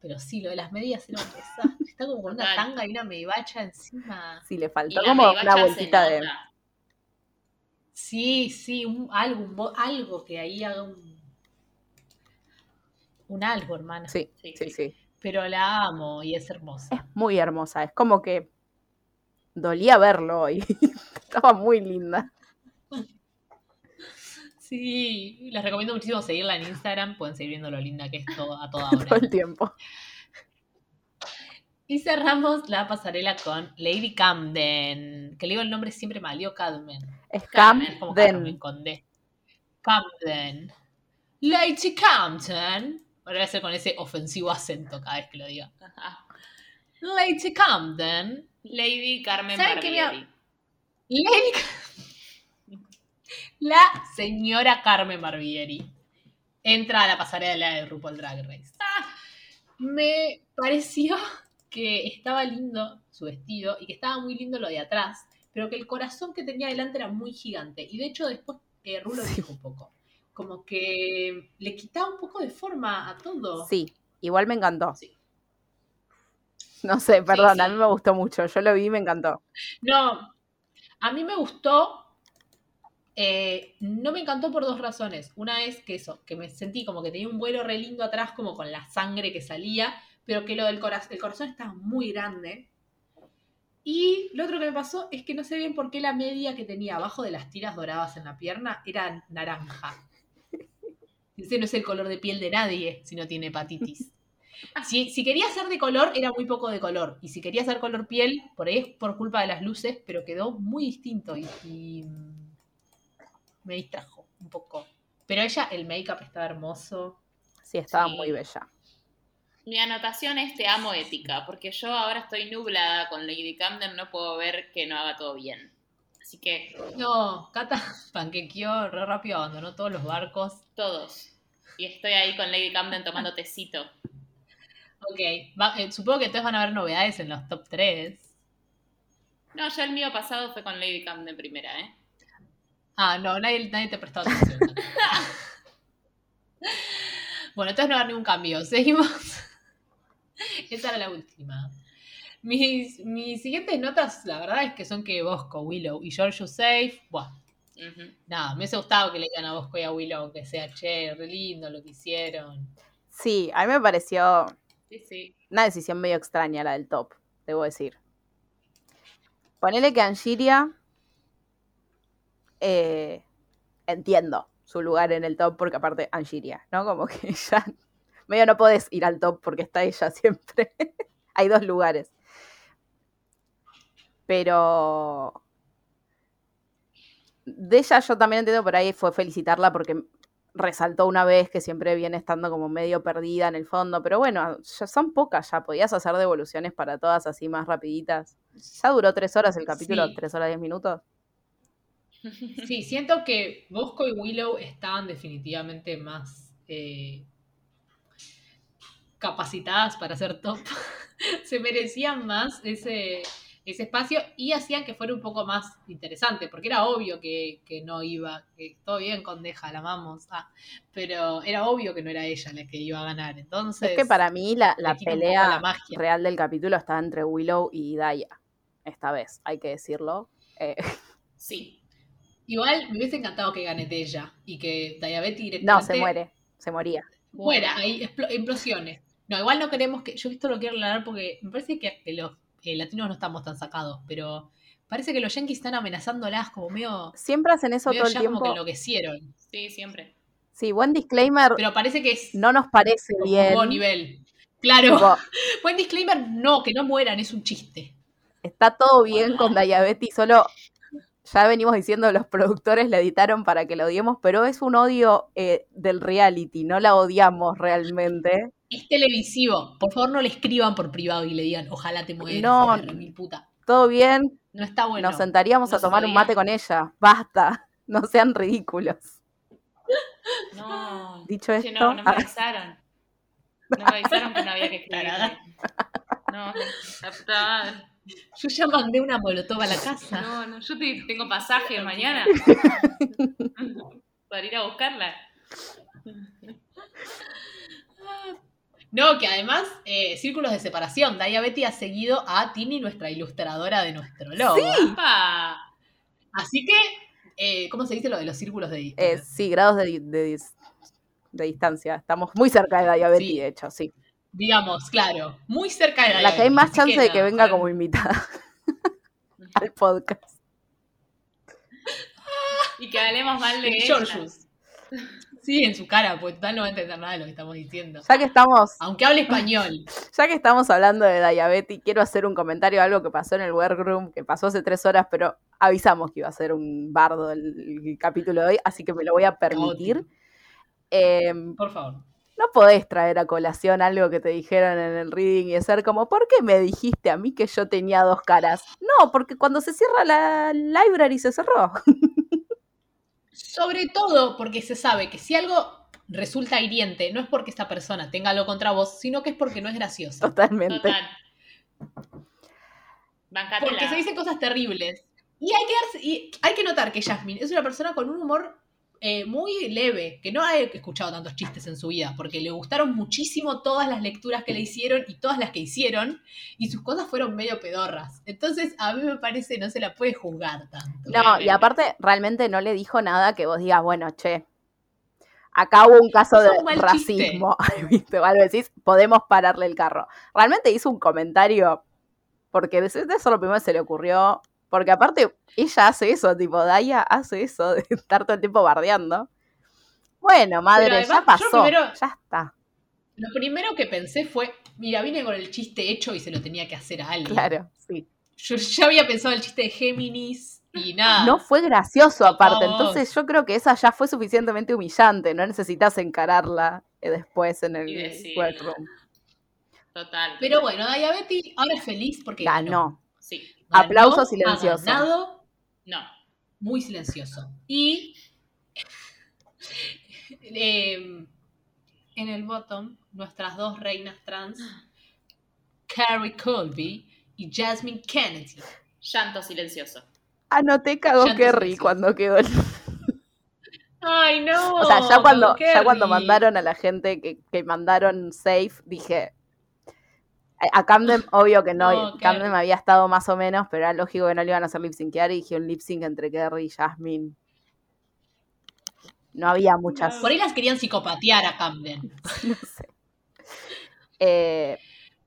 S4: Pero sí, lo de las medias era un desastre. Está como con una tanga y una medivacha encima.
S5: Sí, le faltó
S6: la
S5: como una vueltita de.
S4: Sí, sí, un, algo, un algo que ahí haga un. Un algo, hermana.
S5: Sí,
S6: Sí,
S5: sí,
S6: sí.
S5: sí.
S4: Pero la amo y es hermosa.
S5: Es muy hermosa. Es como que dolía verlo y (laughs) estaba muy linda.
S4: Sí, les recomiendo muchísimo seguirla en Instagram. Pueden seguir viendo lo linda que es todo, a toda (laughs)
S5: Todo
S4: hora.
S5: el tiempo.
S4: Y cerramos la pasarela con Lady Camden. Que le digo el nombre siempre mal, digo Camden.
S5: Es
S4: como
S5: Camden.
S4: Carmen con D. Camden. Lady Camden. Ahora voy a hacer con ese ofensivo acento cada vez que lo diga. Lady Camden.
S6: Lady Carmen
S4: ¿Saben qué me
S6: Barbieri.
S4: Lady La señora Carmen Barbieri entra a la pasarela de RuPaul Drag Race. Ah, me pareció que estaba lindo su vestido y que estaba muy lindo lo de atrás, pero que el corazón que tenía delante era muy gigante. Y de hecho después eh, Ru lo
S5: Sí.
S4: dijo un poco. Como que le quitaba un poco de forma a todo.
S5: Sí, igual me encantó.
S4: Sí.
S5: No sé, perdón,
S6: sí.
S5: a mí me gustó mucho. Yo lo vi y me encantó.
S4: No, a mí me gustó. Eh, no me encantó por dos razones. Una es que eso, que me sentí como que tenía un vuelo re lindo atrás, como con la sangre que salía, pero que lo del corazón, el corazón estaba muy grande. Y lo otro que me pasó es que no sé bien por qué la media que tenía abajo de las tiras doradas en la pierna era naranja. Ese no es el color de piel de nadie si no tiene hepatitis. Si, si quería ser de color, era muy poco de color. Y si quería ser color piel, por ahí es por culpa de las luces, pero quedó muy distinto y, me distrajo un poco. Pero ella, el make-up estaba hermoso.
S5: Sí, estaba
S6: Sí.
S5: muy bella.
S6: Mi anotación es te amo ética, porque yo ahora estoy nublada con Lady Camden, no puedo ver que no haga todo bien. Así que
S4: No, Cata (laughs) panquequeó re rápido, abandonó todos los barcos.
S6: todos. Y estoy ahí con Lady Camden tomando tecito.
S4: Ok, va- eh, supongo que entonces van a haber novedades en los top 3.
S6: No, yo el mío pasado fue con Lady Camden primera, ¿eh?
S4: Ah, no, nadie, nadie te prestó atención. (laughs) bueno, entonces no va a haber ningún cambio. Seguimos. Esa era la última. Mis, mis siguientes notas, la verdad es que son que Bosco, Willow y George Safe. Buah,
S6: Ujú.
S4: nada, me hubiese gustado que le digan a Bosco y a Willow que sea che, re lindo lo que hicieron.
S5: Sí, a mí me pareció
S6: Sí, sí.
S5: una decisión medio extraña la del top, debo decir. Ponele que Angiria. Eh, entiendo su lugar en el top, porque aparte Angiria, ¿no? Como que (laughs) ya. Medio no podés ir al top porque está ella siempre. (laughs) Hay dos lugares. Pero. De ella yo también entiendo por ahí fue felicitarla porque resaltó una vez que siempre viene estando como medio perdida en el fondo, pero bueno, ya son pocas ya, podías hacer devoluciones para todas así más rapiditas. Ya duró tres horas el capítulo,
S4: Sí.
S5: tres horas diez minutos.
S4: Sí, (laughs) siento que Bosco y Willow estaban definitivamente más eh, capacitadas para ser top. (laughs) Se merecían más ese, ese espacio y hacían que fuera un poco más interesante, porque era obvio que, que no iba, que todo bien con Deja, la amamos, ah, pero era obvio que no era ella la que iba a ganar. Entonces,
S5: es que para mí la, la pelea
S4: la magia.
S5: real del capítulo está entre Willow y Daya. Esta vez, hay que decirlo. Eh, (laughs)
S6: Sí.
S4: Igual me hubiese encantado que gane ella y que Diabetes
S5: no,
S4: directamente
S5: se muere, se moría.
S4: muera, ahí explo- implosiones. No, igual no queremos que. Yo esto lo quiero aclarar porque me parece que, que los eh, latinos no estamos tan sacados, pero parece que los yankees están amenazándolas como medio.
S5: Siempre hacen eso
S4: medio
S5: todo el
S4: ya como que
S5: tiempo.
S4: enloquecieron.
S6: Sí, siempre.
S5: Sí, buen disclaimer,
S4: Pero parece que es
S5: no nos parece
S4: como
S5: bien.
S4: nuevo nivel. Claro,
S5: Tipo, (laughs)
S4: buen disclaimer, no, que no mueran, es un chiste.
S5: está todo bien con Diabetes, solo ya venimos diciendo los productores la editaron para que la odiemos, pero es un odio eh, del reality, no la odiamos realmente.
S4: Es televisivo. Por favor, no le escriban por privado y le digan, ojalá te mueras.
S5: No.
S4: remil puta.
S5: Todo bien,
S4: No está bueno.
S5: nos sentaríamos
S6: no
S5: a tomar un mate con ella. Basta, no sean ridículos.
S6: No.
S5: Dicho esto,
S6: no, no me
S5: ah,
S6: avisaron. No me avisaron que no había que escribirle. No.
S4: Yo ya mandé una molotov a la casa.
S6: No, no, yo te- tengo pasaje mañana. (laughs) Para ir a buscarla.
S4: No, que además, eh, círculos de separación. Daya Betty ha seguido a Tini, nuestra ilustradora de nuestro logo.
S6: ¡Opa!
S4: Así que, eh, ¿cómo se dice lo de los círculos de
S5: Eh,
S4: distancia?
S5: sí, grados de, de dis- de distancia. Estamos muy cerca de diabetes,
S4: Sí.
S5: de hecho, sí.
S4: Digamos, claro, muy cerca de Daya
S5: La que hay más chance de que venga como invitada (laughs) al podcast.
S6: Y que hablemos mal de.
S4: Georgius. Sí, en su cara, pues total no va a entender nada de lo que estamos diciendo.
S5: Ya que estamos,
S4: Aunque hable español. (laughs)
S5: ya que estamos hablando de diabetes, quiero hacer un comentario de algo que pasó en el workroom, que pasó hace tres horas, pero avisamos que iba a ser un bardo el, el capítulo de hoy, así que me lo voy a permitir. Em,
S4: Por favor.
S5: No podés traer a colación algo que te dijeron en el reading y hacer como, ¿por qué me dijiste a mí que yo tenía dos caras? No, porque cuando se cierra la library se cerró.
S4: Sobre todo porque se sabe que si algo resulta hiriente, no es porque esta persona tenga algo contra vos, sino que es porque no es gracioso.
S5: Totalmente.
S6: Total. Bancatela.
S4: Porque se dicen cosas terribles. Y hay que, darse- y hay que notar que Jasmine es una persona con un humor eh, muy leve, que no ha escuchado tantos chistes en su vida, porque le gustaron muchísimo todas las lecturas que le hicieron y todas las que hicieron, y sus cosas fueron medio pedorras. Entonces, a mí me parece no se la puede juzgar tanto.
S5: No, y aparte realmente no le dijo nada que vos digas, bueno, che, acá hubo un caso de
S4: un
S5: racismo, (laughs) ¿viste? Algo decís, podemos pararle el carro. Realmente hizo un comentario, porque de eso de eso lo primero que se le ocurrió, porque aparte ella hace eso, tipo, Daya hace eso de (laughs) estar todo el tiempo bardeando. Bueno, madre,
S4: además,
S5: ya
S4: yo
S5: pasó,
S4: primero-
S5: ya está,
S4: Lo primero que pensé fue, mira, vine con el chiste hecho y se lo tenía que hacer a alguien.
S5: claro, sí.
S4: Yo ya había pensado el chiste de Géminis y nada.
S5: No fue gracioso aparte,
S4: No.
S5: entonces yo creo que esa ya fue suficientemente humillante, no necesitas encararla eh, después en el workroom.
S6: Total.
S4: Pero bueno, Diabetes ahora es feliz porque
S5: Ganó.
S6: Sí.
S4: Ganó,
S5: Aplauso
S4: ha
S5: silencioso.
S4: ganado,
S6: No.
S4: muy silencioso. Y (laughs) eh, en el bottom, nuestras dos reinas trans, Carrie Colby y Jasmine Kennedy.
S6: Llanto silencioso.
S5: Anoté cagó Kerry cuando quedó el...
S4: Ay, no.
S5: O sea, ya cuando, ya cuando mandaron a la gente que, que mandaron safe, dije... A Camden, obvio que no,
S4: No,
S5: Camden me había estado más o menos, pero era lógico que no le iban a hacer lip syncear y dije un lip sync entre Kerry y Jasmine. No había muchas,
S4: Por ahí las querían psicopatear a Camden. (laughs)
S5: no sé. Eh,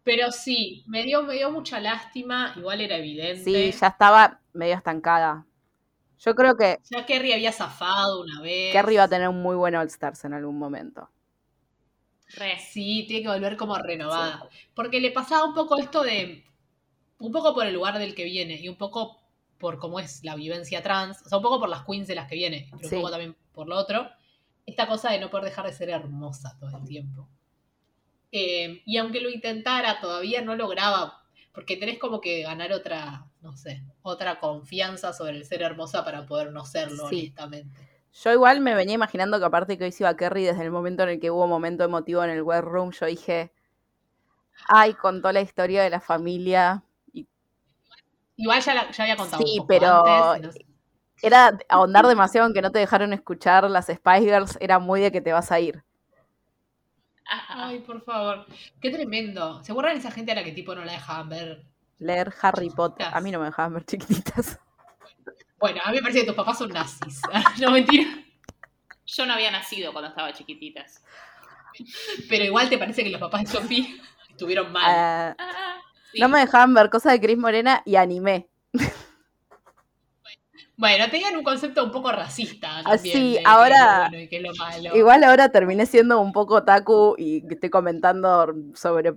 S4: Pero sí, me dio, me dio mucha lástima, igual era evidente.
S5: sí, ya estaba medio estancada. Yo creo que
S4: Ya Kerry había zafado una vez.
S5: Kerry va a tener un muy buen All Stars en algún momento.
S6: Re.
S4: Sí, tiene que volver como renovada. Porque le pasaba un poco esto de. Un poco por el lugar del que viene y un poco por cómo es la vivencia trans. O sea, un poco por las queens de las que viene, pero
S5: Sí.
S4: un poco también por lo otro. Esta cosa de no poder dejar de ser hermosa todo el tiempo. Eh, y aunque lo intentara, todavía no lograba. Porque tenés como que ganar otra, no sé, otra confianza sobre el ser hermosa para poder no serlo,
S5: Sí.
S4: honestamente.
S5: Yo igual me venía imaginando que aparte que hoy se iba Kerry desde el momento en el que hubo momento emotivo en el web room, yo dije, ay, contó la historia de la familia. Y
S4: Igual ya, la- ya había contado.
S5: Sí,
S4: un poco
S5: pero-
S4: antes, no
S5: era ahondar demasiado en que no te dejaron escuchar las Spice Girls, era muy de que te vas a ir.
S6: Ah,
S4: Ay, por favor. Qué tremendo. ¿Se acuerdan esa gente a la que tipo no la dejaban ver?
S5: Leer Harry Potter. A mí no me dejaban ver chiquititas.
S4: Bueno, a mí me parece que tus papás son nazis. (laughs) no, mentira.
S6: Yo no había nacido cuando estaba chiquititas.
S4: Pero igual te parece que los papás de Sofía (laughs) estuvieron mal.
S5: Ah,
S6: Ah, sí.
S5: No me dejaban ver cosas de Chris Morena y animé.
S4: Bueno, tenían un concepto un poco racista.
S5: Ah,
S4: También,
S5: sí,
S4: de lo
S5: ahora-
S4: bueno y lo malo.
S5: Igual ahora terminé siendo un poco taku y estoy comentando sobre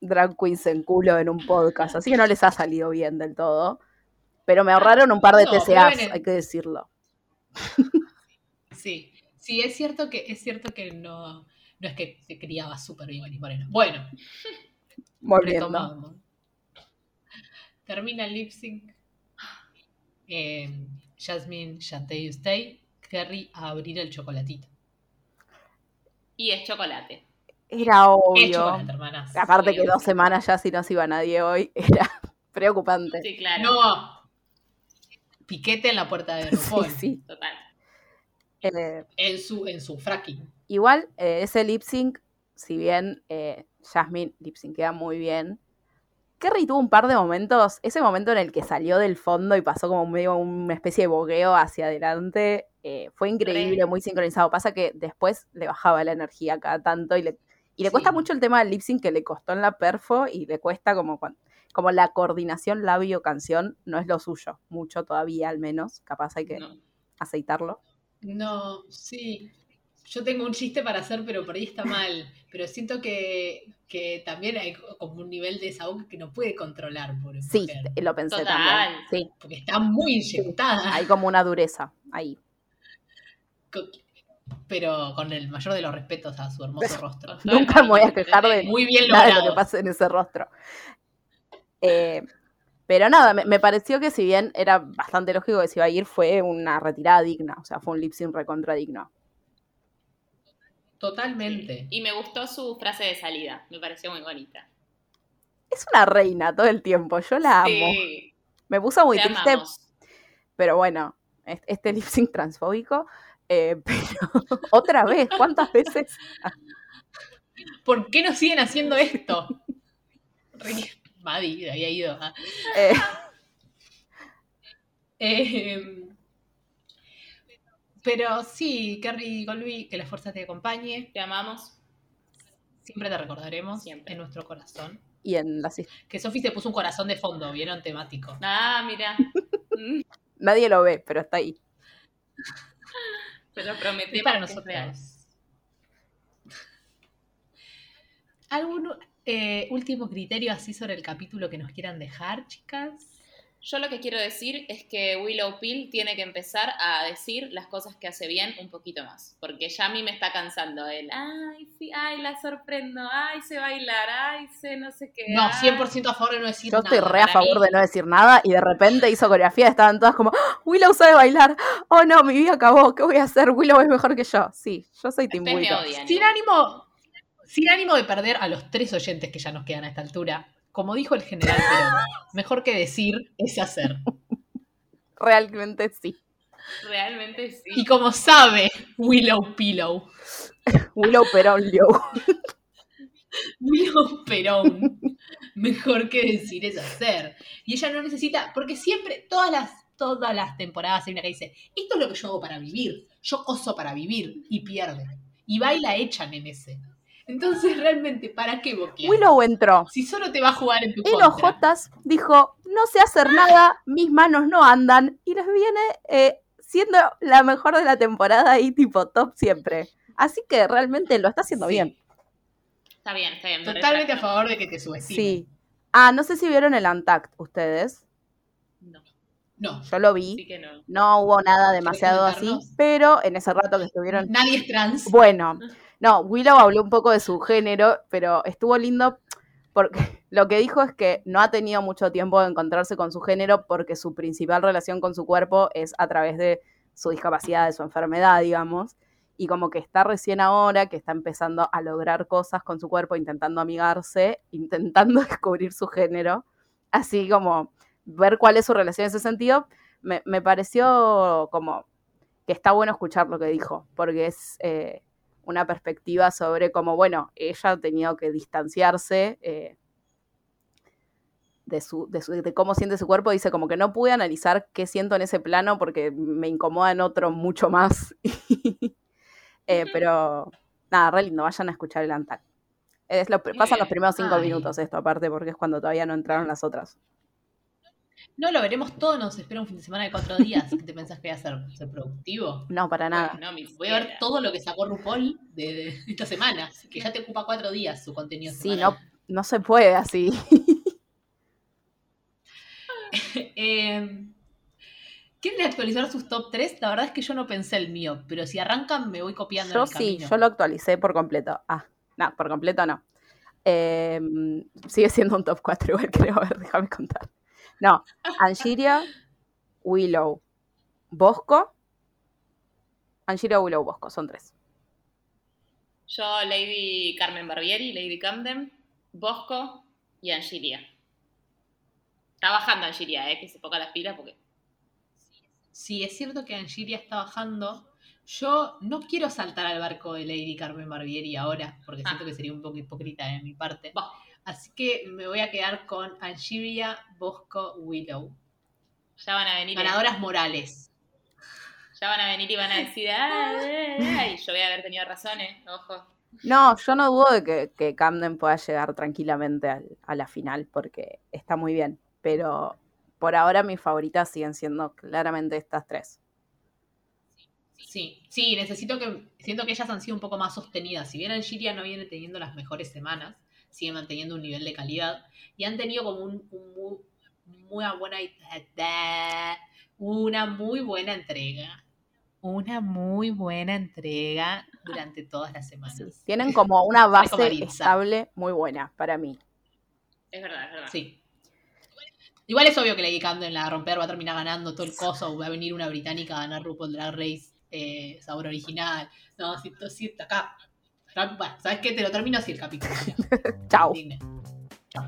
S5: drag queens en culo en un podcast, así que no les ha salido bien del todo. Pero me ahorraron un par de TCAs, hay que decirlo.
S4: Sí, sí, es cierto que, es cierto que no, no es que se criaba súper bien Gris Moreno. Bueno,
S5: Volviendo.
S4: retomamos. Termina el lip sync. Eh, Jasmine, Shantae, Stay, Kerry a abrir el chocolatito.
S6: Y es chocolate.
S5: Era obvio.
S4: hermanas.
S5: Aparte que
S6: obvio.
S5: dos semanas ya si no se iba nadie hoy, (laughs) era preocupante.
S6: Sí, claro.
S4: No. Piquete en la puerta de (laughs)
S5: Sí,
S4: RuPaul.
S5: sí.
S6: Total.
S5: Eh,
S4: En su, en su fracking.
S5: igual, eh, ese lip sync, si bien eh, Jasmine lip queda muy bien, Kerry tuvo un par de momentos, ese momento en el que salió del fondo y pasó como medio una especie de bogueo hacia adelante, eh, fue increíble,
S6: Re.
S5: muy sincronizado. Pasa que después le bajaba la energía cada tanto y le, y le cuesta
S4: Sí.
S5: mucho el tema del lip sync que le costó en la perfo y le cuesta como cuan- como la coordinación labio-canción no es lo suyo, mucho todavía al menos, capaz hay que
S6: No.
S5: aceitarlo.
S4: No, sí. Yo tengo un chiste para hacer, pero por ahí está mal. Pero siento que, que también hay como un nivel de desahogo que no puede controlar, por
S5: Sí,
S4: mujer.
S5: lo pensé
S6: Total.
S5: también. Sí,
S4: Porque está muy inyectada.
S5: hay como una dureza ahí.
S4: Pero con el mayor de los respetos a su hermoso (laughs) rostro.
S5: Nunca me voy a quejar de
S4: Muy bien
S5: nada de lo que pasa en ese rostro. Eh, pero nada, me, me pareció que si bien era bastante lógico que se iba a ir, fue una retirada digna. O sea, fue un lip sync recontra digno.
S4: Totalmente.
S6: Y me gustó su frase de salida. Me pareció muy bonita.
S5: Es una reina todo el tiempo. Yo la amo.
S6: Sí,
S5: Me puso muy
S6: te
S5: triste,
S6: amamos.
S5: pero bueno, es- este lip sync transfóbico. eh, (laughs) pero otra vez, ¿cuántas veces?
S4: ¿Por qué no siguen haciendo esto? (laughs) Maddie había ido. ah.
S5: Eh,
S4: Eh, pero sí, Kerry Colby, que la fuerza te acompañe.
S6: Te amamos.
S4: Siempre te recordaremos
S6: Siempre.
S4: en nuestro corazón.
S5: y en his-
S4: Que Sofi se puso un corazón de fondo, ¿vieron? Temático.
S6: Ah, mira. (laughs)
S5: Nadie lo ve, pero está ahí.
S6: Pero prometemos
S4: para nosotros. ¿Algún eh, último criterio así sobre el capítulo que nos quieran dejar, chicas?
S6: Yo lo que quiero decir es que Willow Pill tiene que empezar a decir las cosas que hace bien un poquito más. Porque ya a mí me está cansando el, ay, sí, ay, la sorprendo, ay, sé bailar, ay, sé no sé qué.
S4: No,
S6: ay".
S4: 100% a favor de no decir
S5: Yo
S4: nada.
S5: estoy re a favor
S6: mí.
S5: de no decir nada y de repente hizo coreografía, estaban todas como, "Ah, Willow sabe bailar, oh no, mi vida acabó, ¿qué voy a hacer? Willow es mejor que yo. Sí, yo soy
S6: me
S5: Willow.
S6: odian.
S4: Sin ánimo, sin ánimo de perder a los tres oyentes que ya nos quedan a esta altura, como dijo el general Perón, (laughs) mejor que decir es hacer.
S5: Realmente sí.
S6: Realmente sí.
S4: Y como sabe Willow Pillow, (laughs)
S5: Willow Perón Liu. (laughs)
S4: Willow Perón, mejor que decir es hacer. Y ella no necesita, porque siempre, todas las, todas las temporadas hay una que dice, esto es lo que yo hago para vivir, yo coso para vivir, y pierde. Y va y la echan en ese. Entonces, (laughs) realmente, ¿para qué boquear?
S5: Willow entró.
S4: Si solo te va a jugar en tu
S5: En
S4: contra.
S5: Ojotas dijo, no sé hacer nada, mis manos no andan. Y les viene eh, siendo la mejor de la temporada y tipo top siempre. Así que realmente lo está haciendo
S4: Sí.
S5: bien.
S6: Está bien, está bien. me
S4: Totalmente a favor de que te subestimen.
S5: Sí. Ah, no sé si vieron el Untact ustedes.
S6: No,
S4: No,
S5: Yo lo vi.
S6: sí que no.
S5: No hubo nada demasiado así, pero en ese rato que estuvieron...
S4: nadie es trans.
S5: Bueno, (laughs) no, Willow habló un poco de su género, pero estuvo lindo porque (laughs) lo que dijo es que no ha tenido mucho tiempo de encontrarse con su género porque su principal relación con su cuerpo es a través de su discapacidad, de su enfermedad, digamos, y como que está recién ahora, que está empezando a lograr cosas con su cuerpo, intentando amigarse, intentando (laughs) descubrir su género, así como ver cuál es su relación en ese sentido, me, pareció como que está bueno escuchar lo que dijo, porque es eh, una perspectiva sobre cómo, bueno, ella ha tenido que distanciarse eh, de, su, de, su- de cómo siente su cuerpo. Dice como que no pude analizar qué siento en ese plano porque me incomoda en otro mucho más. (laughs) Eh, pero nada, re lindo, vayan a escuchar el Antac. Es lo, pasan los primeros cinco
S4: Ay.
S5: minutos esto aparte porque es cuando todavía no entraron las otras.
S4: No lo veremos todo, nos espera un fin de semana de cuatro días. ¿Qué te pensás que voy a ser, ser productivo?
S5: No, para nada.
S6: No, mi
S4: Voy a ver todo lo que sacó RuPaul de, de esta semana, que ya te ocupa cuatro días su contenido.
S5: Sí,
S4: semanal.
S5: no, no se puede así. (laughs)
S4: Eh, ¿Quieren actualizar sus top 3? La verdad es que yo no pensé el mío, pero si arrancan me voy copiando en
S5: Yo
S4: el
S5: sí,
S4: camino.
S5: yo lo actualicé por completo. Ah, no, por completo no. Eh, sigue siendo un top 4 igual, (laughs) creo. A ver, déjame contar. No, Angiria, Willow, Bosco. Angiria, Willow, Bosco, son tres.
S6: Yo, Lady Carmen Barbieri, Lady Camden, Bosco y Angilia. Está bajando Angilia, eh, que se ponga las pilas porque.
S4: Sí, es cierto que Angiria está bajando. Yo no quiero saltar al barco de Lady Carmen Barbieri ahora, porque
S6: Ah.
S4: siento que sería un poco hipócrita de mi parte.
S6: Bah.
S4: Así que me voy a quedar con Angiria, Bosco, Willow.
S6: Ya van a venir.
S4: Ganadoras morales.
S6: Ya van a venir y van a decir, ay, ay, yo voy a haber tenido razón, eh. Ojo.
S5: No, yo no dudo de que, que Camden pueda llegar tranquilamente al- a la final porque está muy bien. Pero por ahora mis favoritas siguen siendo claramente estas tres.
S4: Sí, sí, necesito que. Siento que ellas han sido un poco más sostenidas. Si bien Angiria no viene teniendo las mejores semanas, sigue manteniendo un nivel de calidad. Y han tenido como un, un muy, muy buena. Una muy buena entrega. Una muy buena entrega durante todas las semanas.
S5: Tienen como una base estable muy buena para mí.
S6: Es verdad, es verdad.
S4: Sí. Igual es obvio que Lady Camden la va a romper, va a terminar ganando todo el coso, va a venir una británica a ganar RuPaul Drag Race eh, sabor original. No, si, si acá. Bueno, ¿sabes qué? Te lo termino así el capítulo. (laughs) Indigne. Chau.